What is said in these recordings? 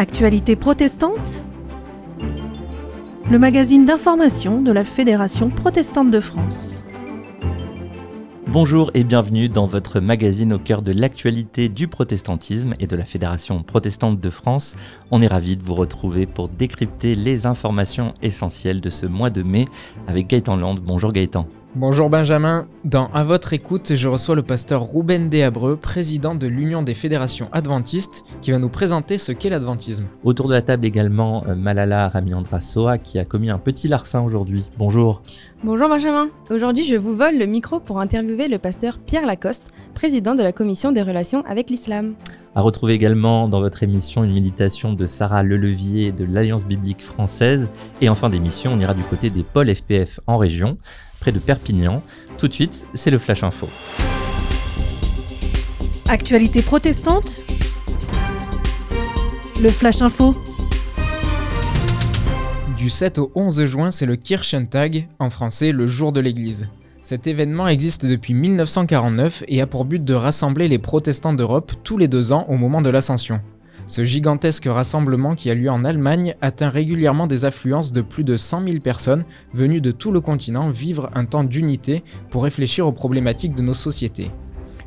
Actualité protestante Le magazine d'information de la Fédération protestante de France. Bonjour et bienvenue dans votre magazine au cœur de l'actualité du protestantisme et de la Fédération protestante de France. On est ravis de vous retrouver pour décrypter les informations essentielles de ce mois de mai avec Gaëtan Land. Bonjour Gaëtan. Bonjour Benjamin, dans À votre écoute, je reçois le pasteur Ruben Déabreux, président de l'Union des fédérations adventistes, qui va nous présenter ce qu'est l'adventisme. Autour de la table également euh, Malala Ramiandra Soa qui a commis un petit larcin aujourd'hui. Bonjour. Bonjour Benjamin, aujourd'hui je vous vole le micro pour interviewer le pasteur Pierre Lacoste, président de la commission des relations avec l'islam. À retrouver également dans votre émission une méditation de Sarah Lelevier de l'Alliance biblique française. Et en fin d'émission, on ira du côté des pôles FPF en région, près de Perpignan. Tout de suite, c'est le Flash Info. Actualité protestante Le Flash Info Du 7 au 11 juin, c'est le Kirchentag, en français le jour de l'église. Cet événement existe depuis 1949 et a pour but de rassembler les protestants d'Europe tous les deux ans au moment de l'Ascension. Ce gigantesque rassemblement qui a lieu en Allemagne atteint régulièrement des affluences de plus de 100 000 personnes venues de tout le continent vivre un temps d'unité pour réfléchir aux problématiques de nos sociétés.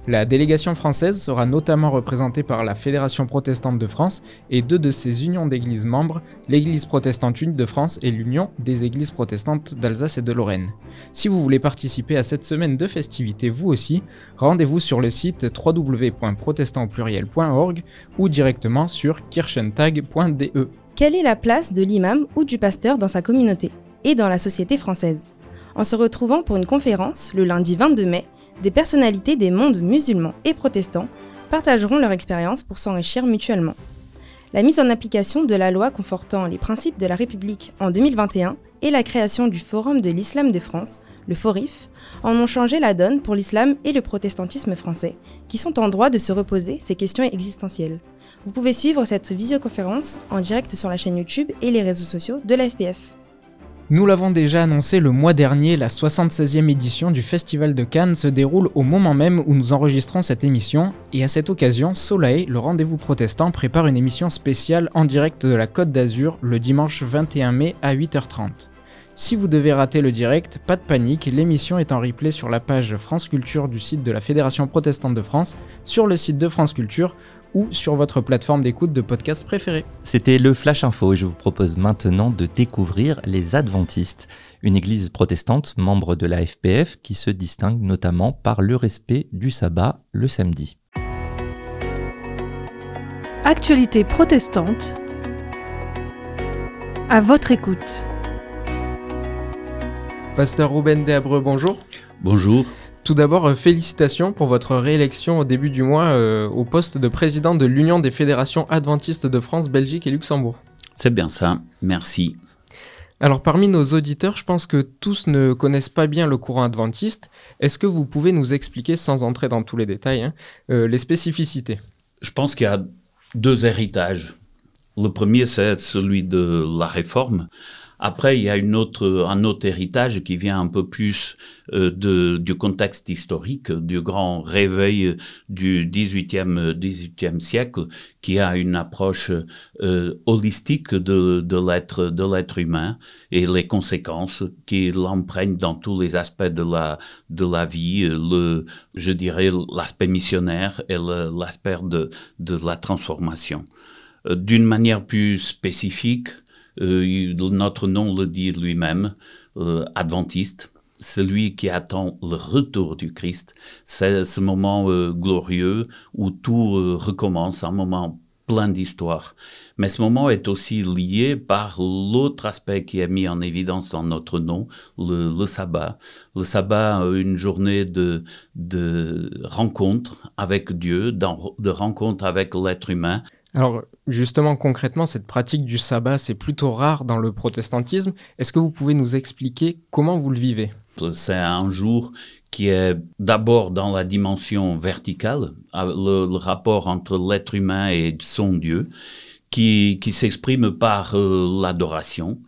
La délégation française sera notamment représentée par la Fédération protestante de France et deux de ses unions d'églises membres, l'Église protestante unie de France et l'Union des églises protestantes d'Alsace et de Lorraine. Si vous voulez participer à cette semaine de festivités vous aussi, rendez-vous sur le site www.protestantpluriel.org ou directement sur kirchentag.de. Quelle est la place de l'imam ou du pasteur dans sa communauté et dans la société française? En se retrouvant pour une conférence le lundi 22 mai, des personnalités des mondes musulmans et protestants partageront leur expérience pour s'enrichir mutuellement. La mise en application de la loi confortant les principes de la République en 2021 et la création du Forum de l'Islam de France, le FORIF, en ont changé la donne pour l'islam et le protestantisme français, qui sont en droit de se reposer ces questions existentielles. Vous pouvez suivre cette visioconférence en direct sur la chaîne YouTube et les réseaux sociaux de la FPF. Nous l'avons déjà annoncé le mois dernier, la 76e édition du Festival de Cannes se déroule au moment même où nous enregistrons cette émission, et à cette occasion, Soleil, le rendez-vous protestant, prépare une émission spéciale en direct de la Côte d'Azur le dimanche 21 mai à 8h30. Si vous devez rater le direct, pas de panique, l'émission est en replay sur la page France Culture du site de la Fédération protestante de France, sur le site de France Culture ou sur votre plateforme d'écoute de podcast préférée. C'était le Flash Info et je vous propose maintenant de découvrir les Adventistes, une église protestante membre de la FPF qui se distingue notamment par le respect du sabbat le samedi. Actualité protestante à votre écoute. Pasteur Ruben Déabreux, bonjour. Bonjour. Tout d'abord, euh, félicitations pour votre réélection au début du mois euh, au poste de président de l'Union des fédérations adventistes de France, Belgique et Luxembourg. C'est bien ça, merci. Alors parmi nos auditeurs, je pense que tous ne connaissent pas bien le courant adventiste. Est-ce que vous pouvez nous expliquer, sans entrer dans tous les détails, hein, euh, les spécificités? Je pense qu'il y a deux héritages. Le premier, c'est celui de la réforme, après, il y a une autre, un autre héritage qui vient un peu plus euh, de, du contexte historique, du grand réveil du 18e, 18e siècle, qui a une approche euh, holistique de, de l'être, humain et les conséquences qui l'empruntent dans tous les aspects de la, de la vie, le, je dirais l'aspect missionnaire et l'aspect de, de la transformation. Euh, d'une manière plus spécifique, notre nom le dit lui-même, euh, adventiste, celui qui attend le retour du Christ. C'est ce moment euh, glorieux où tout recommence, un moment plein d'histoire. Mais ce moment est aussi lié par l'autre aspect qui est mis en évidence dans notre nom, le, sabbat. Le sabbat, une journée de rencontre avec Dieu, de rencontre avec l'être humain. Alors justement, concrètement, cette pratique du sabbat, c'est plutôt rare dans le protestantisme. Est-ce que vous pouvez nous expliquer comment vous le vivez? C'est un jour qui est d'abord dans la dimension verticale, le, rapport entre l'être humain et son Dieu, qui, qui s'exprime par euh, l'adoration.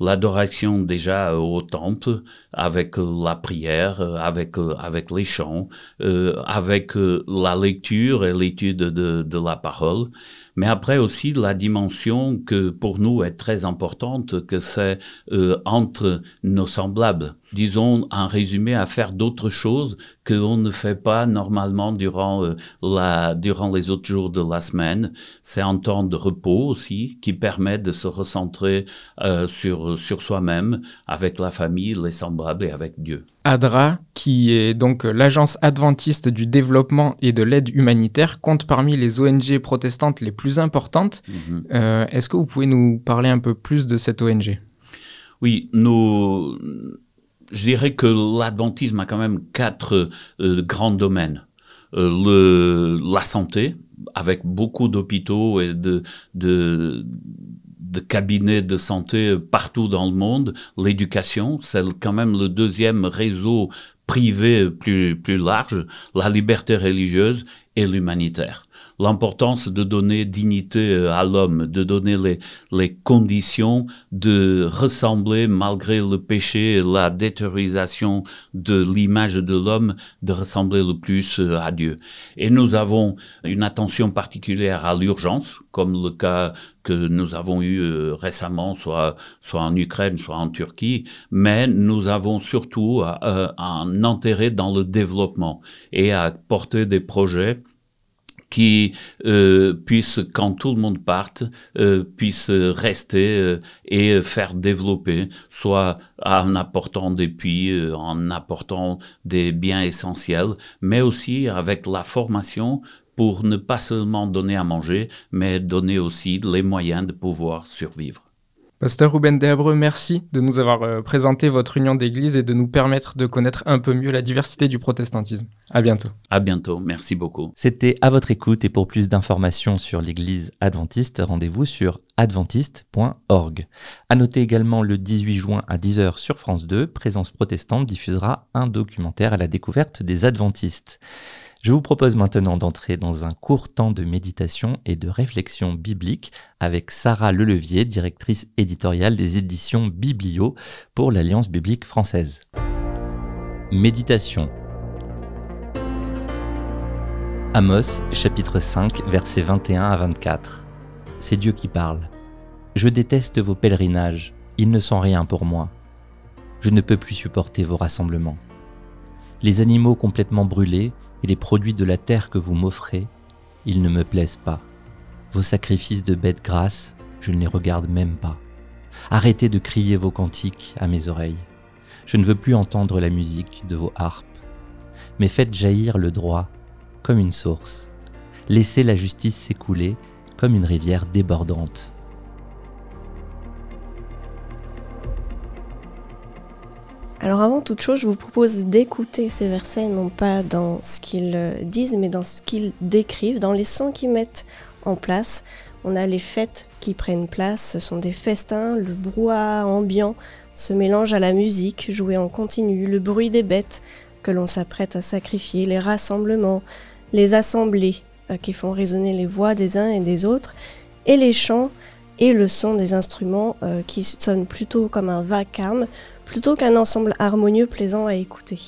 L'adoration déjà au temple, avec la prière, avec, avec les chants, avec la lecture et l'étude de, de la parole mais après aussi la dimension que pour nous est très importante, que c'est euh, entre nos semblables. Disons, en résumé, à faire d'autres choses que l'on ne fait pas normalement durant, euh, la, durant les autres jours de la semaine. C'est un temps de repos aussi qui permet de se recentrer euh, sur, sur soi-même, avec la famille, les semblables et avec Dieu. ADRA, qui est donc l'agence adventiste du développement et de l'aide humanitaire, compte parmi les ONG protestantes les plus importantes. Mhm. Euh, est-ce que vous pouvez nous parler un peu plus de cette ONG Oui, nous, je dirais que l'adventisme a quand même quatre euh, grands domaines. Euh, le, la santé, avec beaucoup d'hôpitaux et de, de, de cabinets de santé partout dans le monde. L'éducation, c'est quand même le deuxième réseau privé plus, plus large, la liberté religieuse et l'humanitaire l'importance de donner dignité euh, à l'homme, de donner les, les conditions de ressembler, malgré le péché la détériorisation de l'image de l'homme, de ressembler le plus euh, à Dieu. Et nous avons une attention particulière à l'urgence, comme le cas que nous avons eu euh, récemment, soit, soit en Ukraine, soit en Turquie, mais nous avons surtout un intérêt dans le développement et à porter des projets qui euh, puisse, quand tout le monde parte, euh, puisse rester euh, et faire développer, soit en apportant des puits, euh, en apportant des biens essentiels, mais aussi avec la formation pour ne pas seulement donner à manger, mais donner aussi les moyens de pouvoir survivre. Pasteur Ruben Deabreux, merci de nous avoir euh, présenté votre union d'église et de nous permettre de connaître un peu mieux la diversité du protestantisme. À bientôt. À bientôt. Merci beaucoup. C'était à votre écoute et pour plus d'informations sur l'église adventiste, rendez-vous sur adventiste.org. À noter également le 18 juin à 10h sur France 2, Présence protestante diffusera un documentaire à la découverte des adventistes. Je vous propose maintenant d'entrer dans un court temps de méditation et de réflexion biblique avec Sarah Lelevier, directrice éditoriale des éditions Biblio pour l'Alliance biblique française. Méditation. Amos chapitre 5 versets 21 à 24. C'est Dieu qui parle. Je déteste vos pèlerinages, ils ne sont rien pour moi. Je ne peux plus supporter vos rassemblements. Les animaux complètement brûlés, et les produits de la terre que vous m'offrez, ils ne me plaisent pas. Vos sacrifices de bêtes grasses, je ne les regarde même pas. Arrêtez de crier vos cantiques à mes oreilles. Je ne veux plus entendre la musique de vos harpes. Mais faites jaillir le droit comme une source. Laissez la justice s'écouler comme une rivière débordante. Alors avant toute chose, je vous propose d'écouter ces versets, non pas dans ce qu'ils euh, disent, mais dans ce qu'ils décrivent, dans les sons qu'ils mettent en place. On a les fêtes qui prennent place, ce sont des festins, le brouhaha ambiant se mélange à la musique jouée en continu, le bruit des bêtes que l'on s'apprête à sacrifier, les rassemblements, les assemblées euh, qui font résonner les voix des uns et des autres, et les chants et le son des instruments euh, qui sonnent plutôt comme un vacarme plutôt qu'un ensemble harmonieux plaisant à écouter.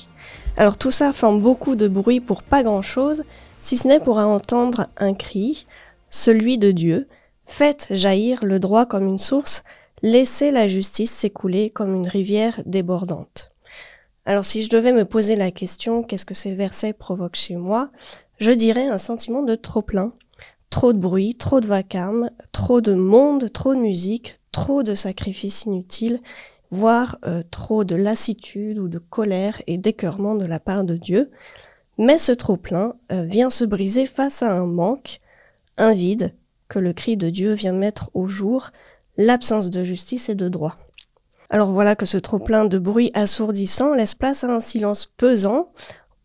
Alors tout ça forme beaucoup de bruit pour pas grand-chose, si ce n'est pour entendre un cri, celui de Dieu, faites jaillir le droit comme une source, laissez la justice s'écouler comme une rivière débordante. Alors si je devais me poser la question qu'est-ce que ces versets provoquent chez moi, je dirais un sentiment de trop plein, trop de bruit, trop de vacarme, trop de monde, trop de musique, trop de sacrifices inutiles voire euh, trop de lassitude ou de colère et d'écœurement de la part de Dieu, mais ce trop-plein euh, vient se briser face à un manque, un vide, que le cri de Dieu vient mettre au jour, l'absence de justice et de droit. Alors voilà que ce trop-plein de bruit assourdissant laisse place à un silence pesant.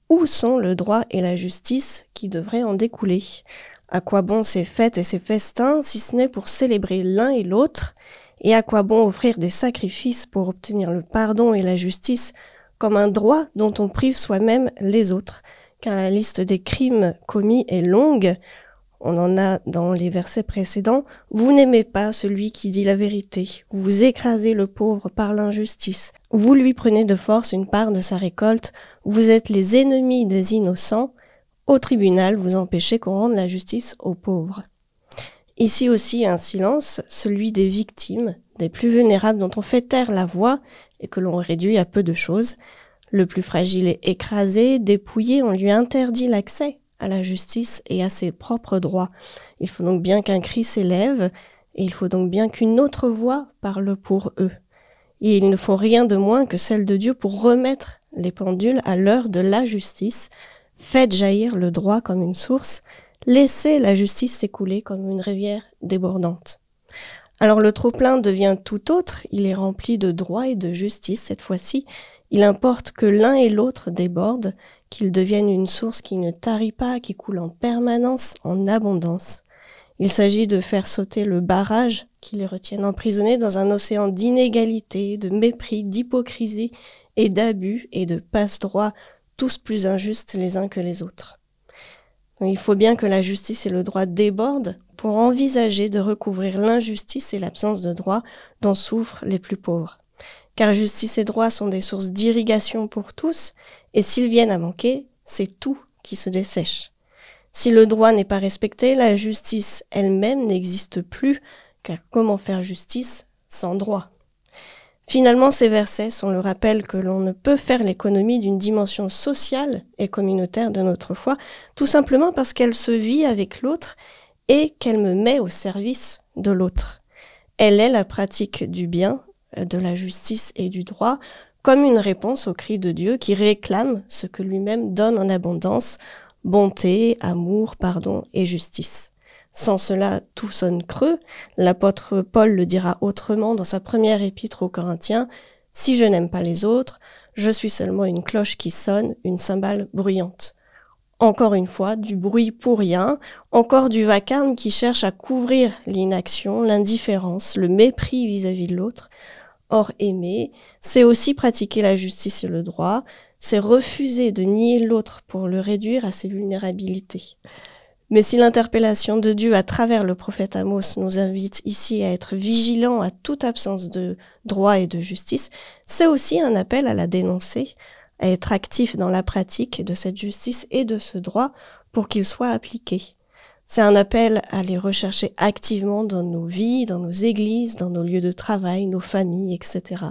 Où sont le droit et la justice qui devraient en découler? À quoi bon ces fêtes et ces festins si ce n'est pour célébrer l'un et l'autre? Et à quoi bon offrir des sacrifices pour obtenir le pardon et la justice comme un droit dont on prive soi-même les autres? Car la liste des crimes commis est longue. On en a dans les versets précédents. Vous n'aimez pas celui qui dit la vérité. Vous écrasez le pauvre par l'injustice. Vous lui prenez de force une part de sa récolte. Vous êtes les ennemis des innocents. Au tribunal, vous empêchez qu'on rende la justice aux pauvres. Ici aussi un silence, celui des victimes, des plus vulnérables dont on fait taire la voix et que l'on réduit à peu de choses. Le plus fragile est écrasé, dépouillé, on lui interdit l'accès à la justice et à ses propres droits. Il faut donc bien qu'un cri s'élève, et il faut donc bien qu'une autre voix parle pour eux. Et il ne faut rien de moins que celle de Dieu pour remettre les pendules à l'heure de la justice. Faites jaillir le droit comme une source, laissez la justice s'écouler comme une rivière débordante. Alors le trop-plein devient tout autre, il est rempli de droit et de justice cette fois-ci, il importe que l'un et l'autre débordent, qu'ils deviennent une source qui ne tarit pas, qui coule en permanence, en abondance. Il s'agit de faire sauter le barrage qui les retienne emprisonnés dans un océan d'inégalité, de mépris, d'hypocrisie et d'abus et de passe-droit, tous plus injustes les uns que les autres. Il faut bien que la justice et le droit débordent pour envisager de recouvrir l'injustice et l'absence de droit dont souffrent les plus pauvres car justice et droit sont des sources d'irrigation pour tous, et s'ils viennent à manquer, c'est tout qui se dessèche. Si le droit n'est pas respecté, la justice elle-même n'existe plus, car comment faire justice sans droit? Finalement, ces versets sont le rappel que l'on ne peut faire l'économie d'une dimension sociale et communautaire de notre foi, tout simplement parce qu'elle se vit avec l'autre et qu'elle me met au service de l'autre. Elle est la pratique du bien de la justice et du droit comme une réponse au cri de Dieu qui réclame ce que lui-même donne en abondance, bonté, amour, pardon et justice. Sans cela, tout sonne creux. L'apôtre Paul le dira autrement dans sa première épître aux Corinthiens. Si je n'aime pas les autres, je suis seulement une cloche qui sonne, une cymbale bruyante. Encore une fois, du bruit pour rien, encore du vacarme qui cherche à couvrir l'inaction, l'indifférence, le mépris vis-à-vis de l'autre, Or, aimer, c'est aussi pratiquer la justice et le droit, c'est refuser de nier l'autre pour le réduire à ses vulnérabilités. Mais si l'interpellation de Dieu à travers le prophète Amos nous invite ici à être vigilants à toute absence de droit et de justice, c'est aussi un appel à la dénoncer, à être actif dans la pratique de cette justice et de ce droit pour qu'il soit appliqué. C'est un appel à les rechercher activement dans nos vies, dans nos églises, dans nos lieux de travail, nos familles, etc.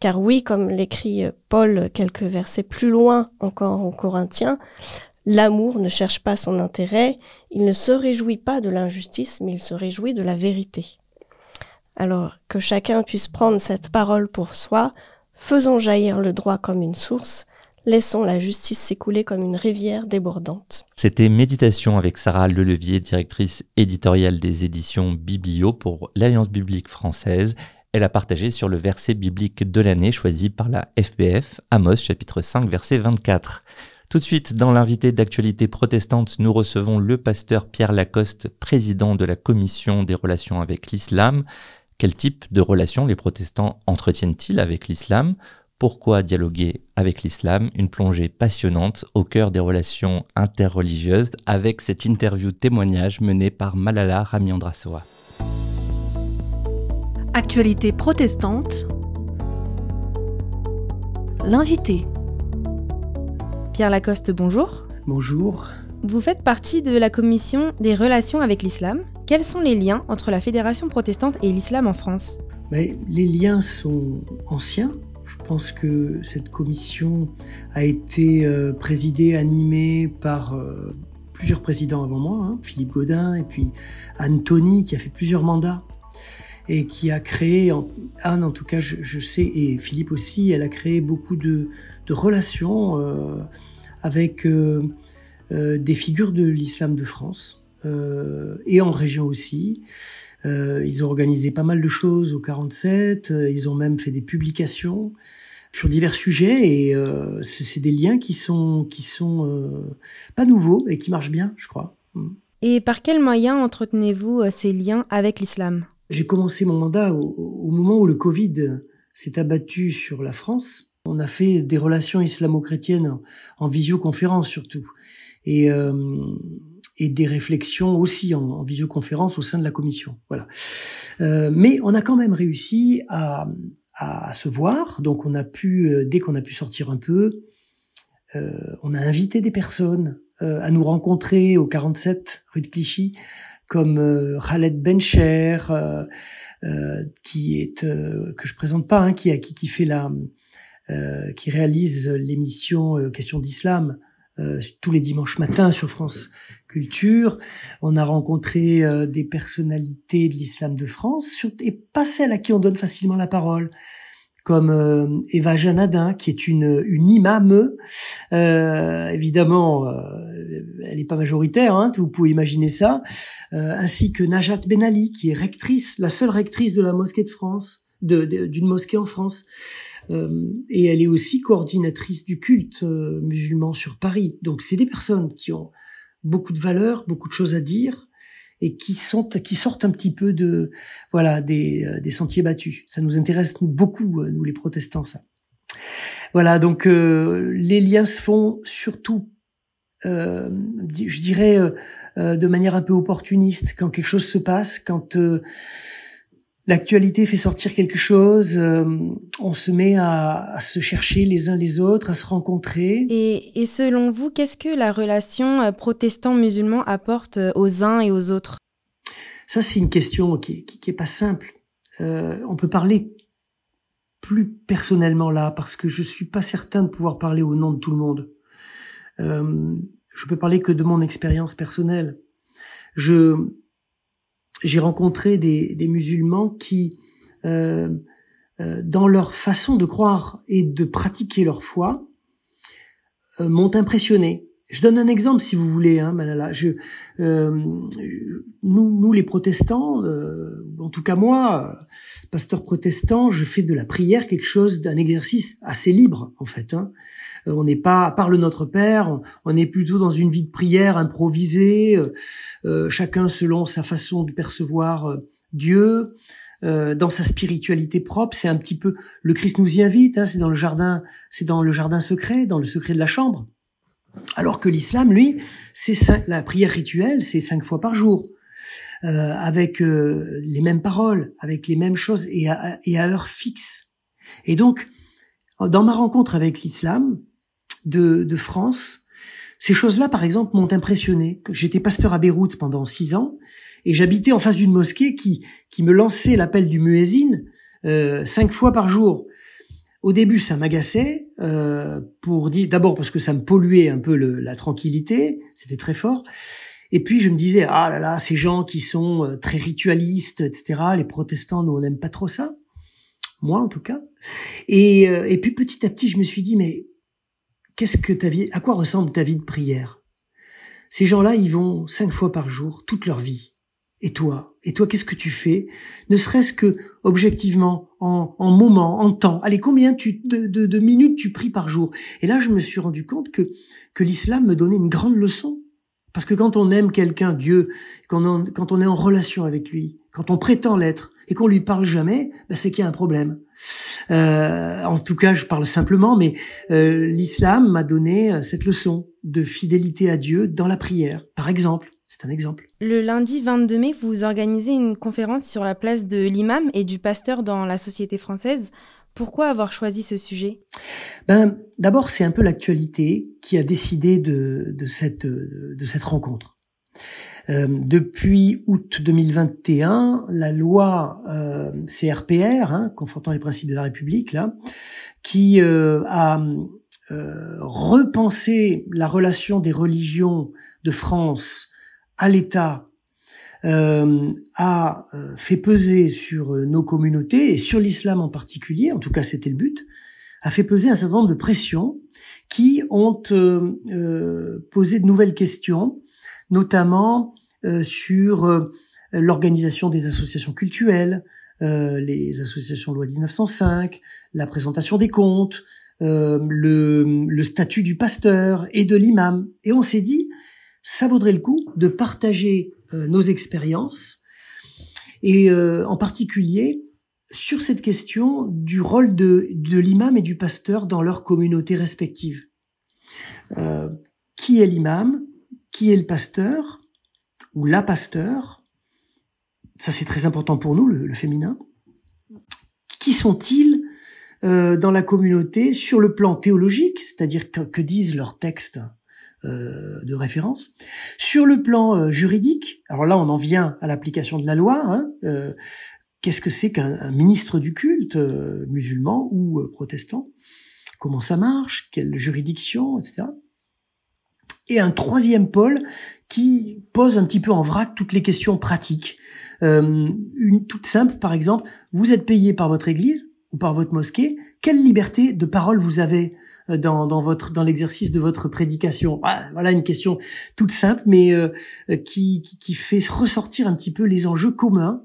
Car oui, comme l'écrit Paul quelques versets plus loin encore en Corinthiens, l'amour ne cherche pas son intérêt, il ne se réjouit pas de l'injustice, mais il se réjouit de la vérité. Alors que chacun puisse prendre cette parole pour soi, faisons jaillir le droit comme une source, Laissons la justice s'écouler comme une rivière débordante. C'était Méditation avec Sarah Lelevier, directrice éditoriale des éditions Biblio pour l'Alliance biblique française. Elle a partagé sur le verset biblique de l'année choisi par la FPF, Amos chapitre 5 verset 24. Tout de suite, dans l'invité d'actualité protestante, nous recevons le pasteur Pierre Lacoste, président de la commission des relations avec l'islam. Quel type de relations les protestants entretiennent-ils avec l'islam? Pourquoi dialoguer avec l'islam? Une plongée passionnante au cœur des relations interreligieuses avec cette interview témoignage menée par Malala Ramiandrasoa. Actualité protestante. L'invité. Pierre Lacoste, bonjour. Bonjour. Vous faites partie de la commission des relations avec l'islam. Quels sont les liens entre la Fédération protestante et l'islam en France? Mais Les liens sont anciens. Je pense que cette commission a été euh, présidée, animée par euh, plusieurs présidents avant moi, hein. Philippe Godin et puis Anthony qui a fait plusieurs mandats et qui a créé, Anne en tout cas je, sais, et Philippe aussi, elle a créé beaucoup de, relations euh, avec des figures de l'islam de France et en région aussi. Euh, ils ont organisé pas mal de choses au 47. Euh, ils ont même fait des publications sur divers sujets et euh, c'est des liens qui sont qui sont euh, pas nouveaux et qui marchent bien, je crois. Mm. Et par quels moyens entretenez-vous euh, ces liens avec l'islam? J'ai commencé mon mandat au, au, moment où le Covid s'est abattu sur la France. On a fait des relations islamo-chrétiennes en, en, visioconférence surtout. Et et des réflexions aussi en, visioconférence au sein de la commission. Voilà. Euh, mais on a quand même réussi à, à se voir. Donc on a pu, euh, dès qu'on a pu sortir un peu, euh, on a invité des personnes euh, à nous rencontrer au 47 rue de Clichy, comme euh, Khaled Bencher, qui est que je présente pas, hein, qui, qui qui fait la, qui réalise l'émission Question d'Islam euh, tous les dimanches matins sur France Culture. On a rencontré euh, des personnalités de l'islam de France et pas celles à qui on donne facilement la parole comme euh, Eva Janadin, qui est une, une imame. évidemment, elle n'est pas majoritaire, hein, vous pouvez imaginer ça. ainsi que Najat Benali, qui est rectrice, la seule rectrice de la mosquée de France, d'une de, mosquée en France. Euh, et elle est aussi coordinatrice du culte euh, musulman sur Paris. Donc c'est des personnes qui ont beaucoup de valeurs, beaucoup de choses à dire et qui sont qui sortent un petit peu de voilà des, euh, des sentiers battus. Ça nous intéresse beaucoup nous les protestants ça. Voilà donc les liens se font surtout je dirais de manière un peu opportuniste quand quelque chose se passe quand l'actualité fait sortir quelque chose, euh, on se met à, se chercher les uns les autres, à se rencontrer. Et, selon vous, qu'est-ce que la relation euh, protestant-musulman apporte euh, aux uns et aux autres? Ça, c'est une question qui, qui, est pas simple. on peut parler plus personnellement là, parce que je suis pas certain de pouvoir parler au nom de tout le monde. je peux parler que de mon expérience personnelle. Je j'ai rencontré des, musulmans qui, euh, euh, dans leur façon de croire et de pratiquer leur foi, euh, m'ont impressionné. Je donne un exemple si vous voulez, hein, Malala. Je, euh, nous, nous, les protestants, euh, en tout cas moi, pasteur protestant, je fais de la prière quelque chose d'un exercice assez libre en fait. Hein. Euh, on n'est pas, par le Notre Père, on, est plutôt dans une vie de prière improvisée, euh, euh, chacun selon sa façon de percevoir Dieu. dans sa spiritualité propre, c'est un petit peu le Christ nous y invite. Hein, c'est dans le jardin, c'est dans le jardin secret, dans le secret de la chambre. Alors que l'islam, lui, c'est la prière rituelle, c'est cinq fois par jour, avec les mêmes paroles, avec les mêmes choses et à, et à heure fixe. Et donc, dans ma rencontre avec l'islam, de, de France. Ces choses-là, par exemple, m'ont impressionné. J'étais pasteur à Beyrouth pendant six ans et j'habitais en face d'une mosquée qui, qui me lançait l'appel du muezzin euh, cinq fois par jour. Au début, ça m'agaçait euh, pour dire d'abord parce que ça me polluait un peu le, la tranquillité, c'était très fort. Et puis je me disais ah là là, ces gens qui sont euh, très ritualistes, etc. Les protestants, nous on n'aime pas trop ça, moi en tout cas. Et, euh, et puis petit à petit, je me suis dit mais qu'est-ce que ta vie, à quoi ressemble ta vie de prière? Ces gens-là, ils vont cinq fois par jour, toute leur vie. Et toi? Et toi, qu'est-ce que tu fais? Ne serait-ce que objectivement, en, en moment, en temps. Allez, combien tu, de, de, de, minutes tu pries par jour? Et là, je me suis rendu compte que, que l'islam me donnait une grande leçon. Parce que quand on aime quelqu'un, Dieu, quand on, quand on est en relation avec lui, quand on prétend l'être, et qu'on lui parle jamais, ben c'est qu'il y a un problème. Euh, en tout cas, je parle simplement, mais euh, l'islam m'a donné euh, cette leçon de fidélité à Dieu dans la prière, par exemple. C'est un exemple. Le lundi 22 mai, vous organisez une conférence sur la place de l'imam et du pasteur dans la société française. Pourquoi avoir choisi ce sujet? Ben, d'abord, c'est un peu l'actualité qui a décidé de, de cette de cette rencontre. Euh, depuis août 2021, la loi euh, CRPR, hein, confrontant les principes de la République, là, qui euh, a repensé la relation des religions de France à l'État, a fait peser sur nos communautés et sur l'islam en particulier, en tout cas c'était le but, a fait peser un certain nombre de pressions qui ont posé de nouvelles questions notamment euh, sur euh, l'organisation des associations culturelles, euh, les associations loi 1905, la présentation des comptes, le, le statut du pasteur et de l'imam. Et on s'est dit, ça vaudrait le coup de partager nos expériences et en particulier sur cette question du rôle de, de l'imam et du pasteur dans leur communauté respective. Euh, qui est l'imam qui est le pasteur ou la pasteur, ça c'est très important pour nous, le, féminin, qui sont-ils euh, dans la communauté sur le plan théologique, c'est-à-dire que, disent leurs textes euh, de référence, sur le plan euh, juridique, alors là on en vient à l'application de la loi, hein, qu'est-ce que c'est qu'un ministre du culte musulman ou protestant, comment ça marche, quelle juridiction, etc et un troisième pôle qui pose un petit peu en vrac toutes les questions pratiques. Euh, une toute simple, par exemple, vous êtes payé par votre église? Ou par votre mosquée, quelle liberté de parole vous avez euh, dans, dans votre dans l'exercice de votre prédication? Voilà une question toute simple, mais euh, qui, qui, qui fait ressortir un petit peu les enjeux communs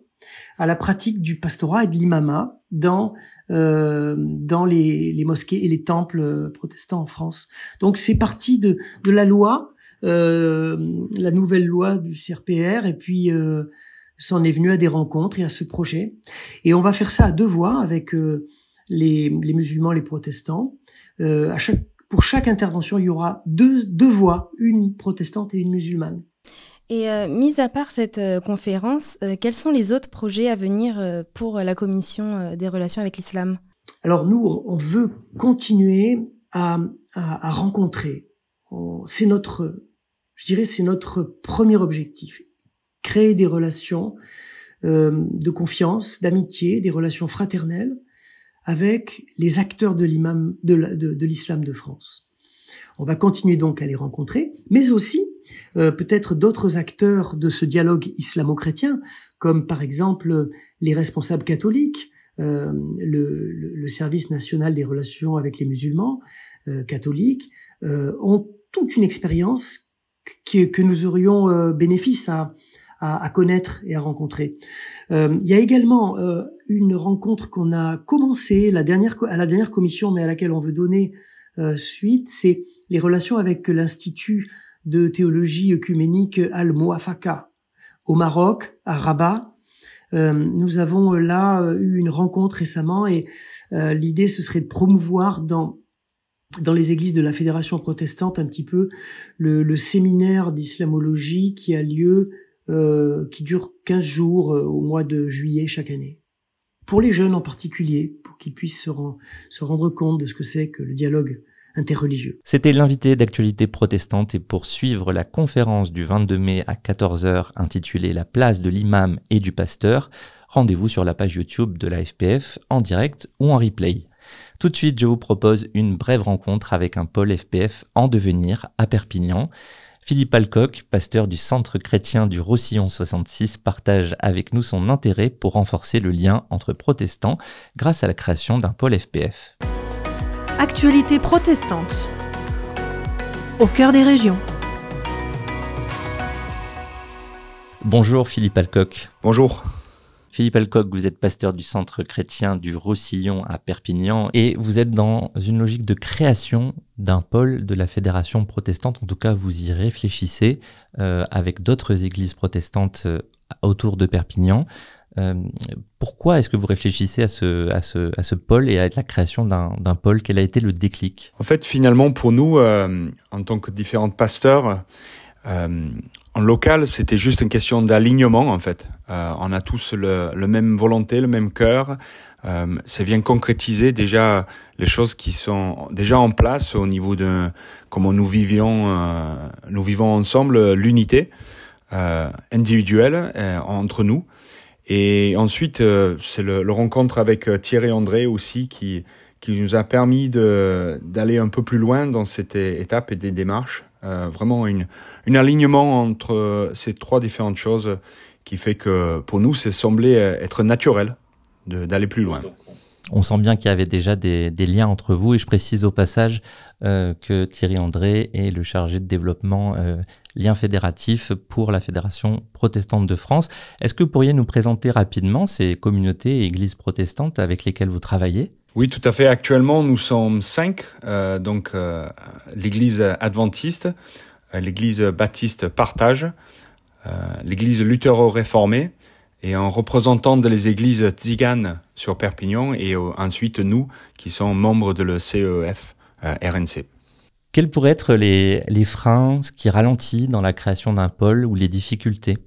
à la pratique du pastorat et de l'imama dans euh, dans les, les, mosquées et les temples euh, protestants en France. Donc c'est parti de de la loi, euh, la nouvelle loi du CRPR, et puis euh, ça en est venu à des rencontres et à ce projet. Et on va faire ça à deux voix avec euh, les, les musulmans, les protestants. Euh, à chaque pour chaque intervention, il y aura deux, deux voix, une protestante et une musulmane. Et euh, mis à part cette euh, conférence, euh, quels sont les autres projets à venir pour la commission des relations avec l'islam? Alors nous, on, veut continuer à, à, rencontrer. C'est notre, je dirais, c'est notre premier objectif. Créer des relations de confiance, d'amitié, des relations fraternelles avec les acteurs de l'imam de l'islam de, France. On va continuer donc à les rencontrer, mais aussi euh, peut-être d'autres acteurs de ce dialogue islamo-chrétien, comme par exemple les responsables catholiques, euh, le, le, service national des relations avec les musulmans euh, catholiques, ont toute une expérience que, que nous aurions bénéfice à, à, à, connaître et à rencontrer. il y a également une rencontre qu'on a commencé la dernière, à la dernière commission, mais à laquelle on veut donner suite, c'est les relations avec l'Institut de théologie œcuménique Al-Muafaka au Maroc, à Rabat. Euh, nous avons euh, là euh, eu une rencontre récemment et l'idée ce serait de promouvoir dans dans les églises de la Fédération protestante un petit peu le, séminaire d'islamologie qui a lieu, qui dure 15 jours au mois de juillet chaque année. Pour les jeunes en particulier, pour qu'ils puissent se, se rendre compte de ce que c'est que le dialogue interreligieux. C'était l'invité d'actualité protestante et pour suivre la conférence du 22 mai à 14h intitulée La place de l'imam et du pasteur, rendez-vous sur la page YouTube de la FPF en direct ou en replay. Tout de suite, je vous propose une brève rencontre avec un pôle FPF en devenir à Perpignan. Philippe Alcock, pasteur du Centre chrétien du Roussillon 66, partage avec nous son intérêt pour renforcer le lien entre protestants grâce à la création d'un pôle FPF. Actualité protestante. Au cœur des régions. Bonjour Philippe Alcock. Bonjour. Philippe Alcock, vous êtes pasteur du centre chrétien du Roussillon à Perpignan et vous êtes dans une logique de création d'un pôle de la fédération protestante. En tout cas, vous y réfléchissez euh, avec d'autres églises protestantes euh, autour de Perpignan. Euh, pourquoi est-ce que vous réfléchissez à ce, à, ce, à ce pôle et à la création d'un pôle? Quel a été le déclic? En fait, finalement, pour nous, en tant que différents pasteurs, euh, en local, c'était juste une question d'alignement, en fait. Euh, on a tous le, même volonté, le même cœur. Euh, ça vient concrétiser déjà les choses qui sont déjà en place au niveau de comment nous vivions, nous vivons ensemble l'unité individuelle entre nous. Et ensuite, euh, c'est le, rencontre avec euh, Thierry André aussi qui nous a permis d'aller un peu plus loin dans cette étape et des démarches. Euh, vraiment une, une alignement entre ces trois différentes choses qui fait que pour nous, c'est semblé être naturel d'aller plus loin on sent bien qu'il y avait déjà des, liens entre vous et je précise au passage euh, que Thierry André est le chargé de développement euh, lien fédératif pour la Fédération protestante de France. Est-ce que vous pourriez nous présenter rapidement ces communautés et églises protestantes avec lesquelles vous travaillez? Oui, tout à fait. Actuellement, nous sommes cinq. Euh, donc, l'Église adventiste, l'Église baptiste Partage, l'Église luthéro-réformée, et en représentant les églises tziganes sur Perpignan et euh, ensuite nous qui sommes membres de le CEF euh, RNC. Quels pourraient être les, les freins, ce qui ralentit dans la création d'un pôle ou les difficultés?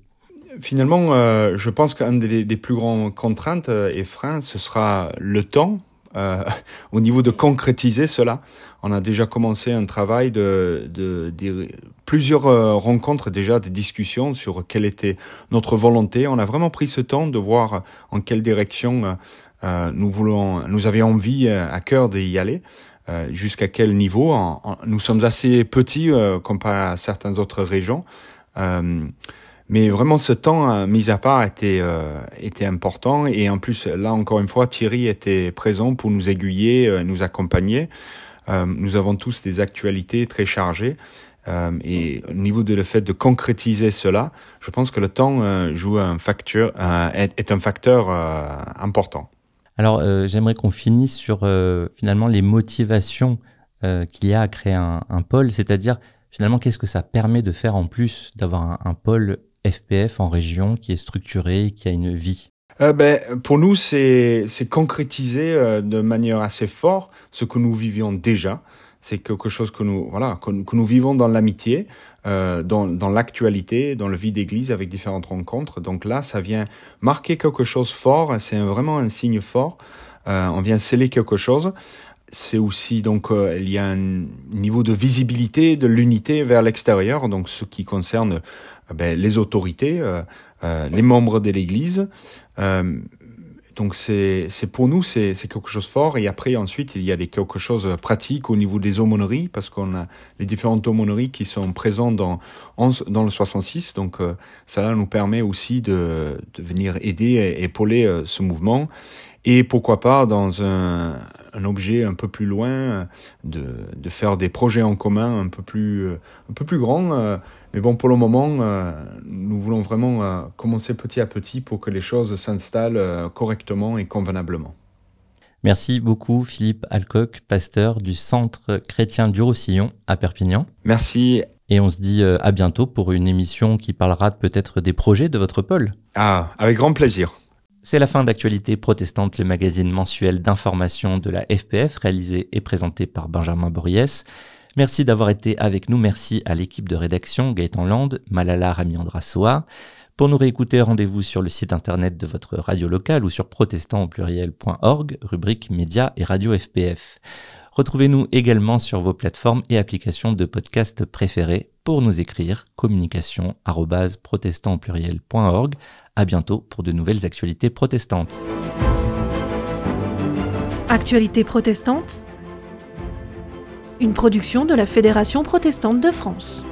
Finalement, euh, je pense qu'un des, des, plus grandes contraintes et freins, ce sera le temps euh, au niveau de concrétiser cela. On a déjà commencé un travail de, de, de plusieurs euh, rencontres déjà, des discussions sur quelle était notre volonté. On a vraiment pris ce temps de voir en quelle direction euh, nous voulons, nous avions envie à cœur d'y aller. Euh, jusqu'à quel niveau. nous sommes assez petits euh, comparé à certaines autres régions. Euh, mais vraiment, ce temps mis à part était, était important. Et en plus, là, encore une fois, Thierry était présent pour nous aiguiller, nous accompagner. nous avons tous des actualités très chargées. et au niveau de le fait de concrétiser cela, je pense que le temps joue un facteur, est, un facteur important. Alors, euh, j'aimerais qu'on finisse sur euh, finalement les motivations euh, qu'il y a à créer un, pôle, c'est-à-dire finalement qu'est-ce que ça permet de faire en plus d'avoir un, pôle FPF en région qui est structuré, qui a une vie. ben, pour nous, c'est concrétiser de manière assez forte ce que nous vivions déjà. C'est quelque chose que nous voilà que nous vivons dans l'amitié, euh, dans, dans l'actualité, dans le vie d'église avec différentes rencontres. Donc là, ça vient marquer quelque chose fort, c'est vraiment un signe fort. Euh, on vient sceller quelque chose. C'est aussi donc euh, il y a un niveau de visibilité de l'unité vers l'extérieur, donc ce qui concerne euh, ben, les autorités, euh, les membres de l'Église, donc c'est pour nous c'est quelque chose de fort. Et après ensuite il y a des quelque chose de pratique au niveau des aumôneries parce qu'on a les différentes aumôneries qui sont présentes dans dans le 66 donc euh, ça nous permet aussi de, de venir aider et épauler euh, ce mouvement et pourquoi pas dans un, un objet un peu plus loin de, de, faire des projets en commun un peu plus un peu plus grands euh, mais bon pour le moment euh, nous voulons vraiment euh, commencer petit à petit pour que les choses s'installent correctement et convenablement Merci beaucoup Philippe Alcock, pasteur du Centre chrétien du Roussillon à Perpignan. Merci. Et on se dit à bientôt pour une émission qui parlera peut-être des projets de votre pôle. Ah, avec grand plaisir. C'est la fin d'Actualité protestante, le magazine mensuel d'information de la FPF, réalisé et présenté par Benjamin Boriès. Merci d'avoir été avec nous. Merci à l'équipe de rédaction, Gaëtan Land, Malala Ramiandra Pour nous réécouter, rendez-vous sur le site internet de votre radio locale ou sur protestant rubrique médias et radio FPF. Retrouvez-nous également sur vos plateformes et applications de podcast préférées pour nous écrire communication pluriel.org à bientôt pour de nouvelles actualités protestantes. Actualité protestante Une production de la Fédération protestante de France.